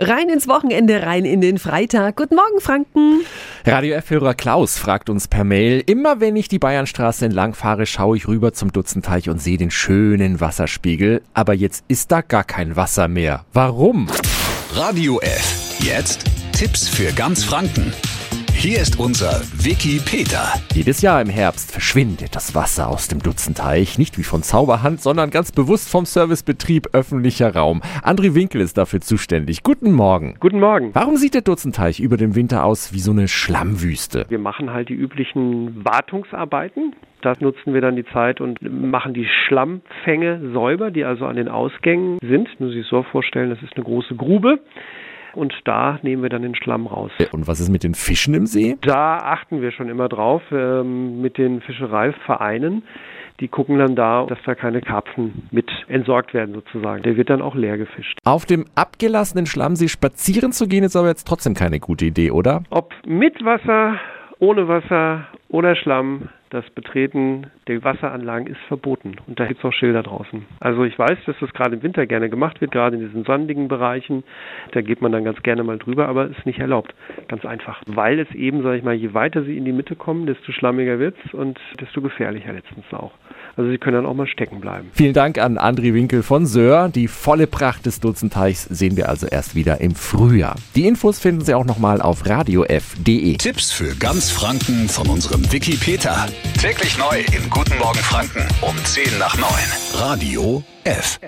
Rein ins Wochenende, rein in den Freitag. Guten Morgen, Franken. Radio F-Hörer Klaus fragt uns per Mail, immer wenn ich die Bayernstraße entlang fahre, schaue ich rüber zum Dutzenteich und sehe den schönen Wasserspiegel. Aber jetzt ist da gar kein Wasser mehr. Warum? Radio F. Jetzt Tipps für ganz Franken. Hier ist unser Wiki Peter. Jedes Jahr im Herbst verschwindet das Wasser aus dem Dutzenteich. Nicht wie von Zauberhand, sondern ganz bewusst vom Servicebetrieb öffentlicher Raum. André Winkel ist dafür zuständig. Guten Morgen. Guten Morgen. Warum sieht der Dutzenteich über dem Winter aus wie so eine Schlammwüste? Wir machen halt die üblichen Wartungsarbeiten. Da nutzen wir dann die Zeit und machen die Schlammfänge säuber, die also an den Ausgängen sind. Muss sich so vorstellen, das ist eine große Grube und da nehmen wir dann den Schlamm raus. Und was ist mit den Fischen im See? Da achten wir schon immer drauf ähm, mit den Fischereivereinen. Die gucken dann da, dass da keine Karpfen mit entsorgt werden sozusagen. Der wird dann auch leer gefischt. Auf dem abgelassenen Schlammsee spazieren zu gehen ist aber jetzt trotzdem keine gute Idee, oder? Ob mit Wasser, ohne Wasser oder Schlamm, das Betreten der Wasseranlagen ist verboten. Und da gibt es auch Schilder draußen. Also ich weiß, dass das gerade im Winter gerne gemacht wird, gerade in diesen sandigen Bereichen. Da geht man dann ganz gerne mal drüber, aber ist nicht erlaubt. Ganz einfach. Weil es eben, sage ich mal, je weiter sie in die Mitte kommen, desto schlammiger wird es und desto gefährlicher letztens auch. Also sie können dann auch mal stecken bleiben. Vielen Dank an André Winkel von Söhr. Die volle Pracht des Dutzenteichs sehen wir also erst wieder im Frühjahr. Die Infos finden Sie auch nochmal auf radiof.de. Tipps für ganz Franken von unserem Wiki Peter. Täglich neu in Guten Morgen Franken um 10 nach 9. Radio F.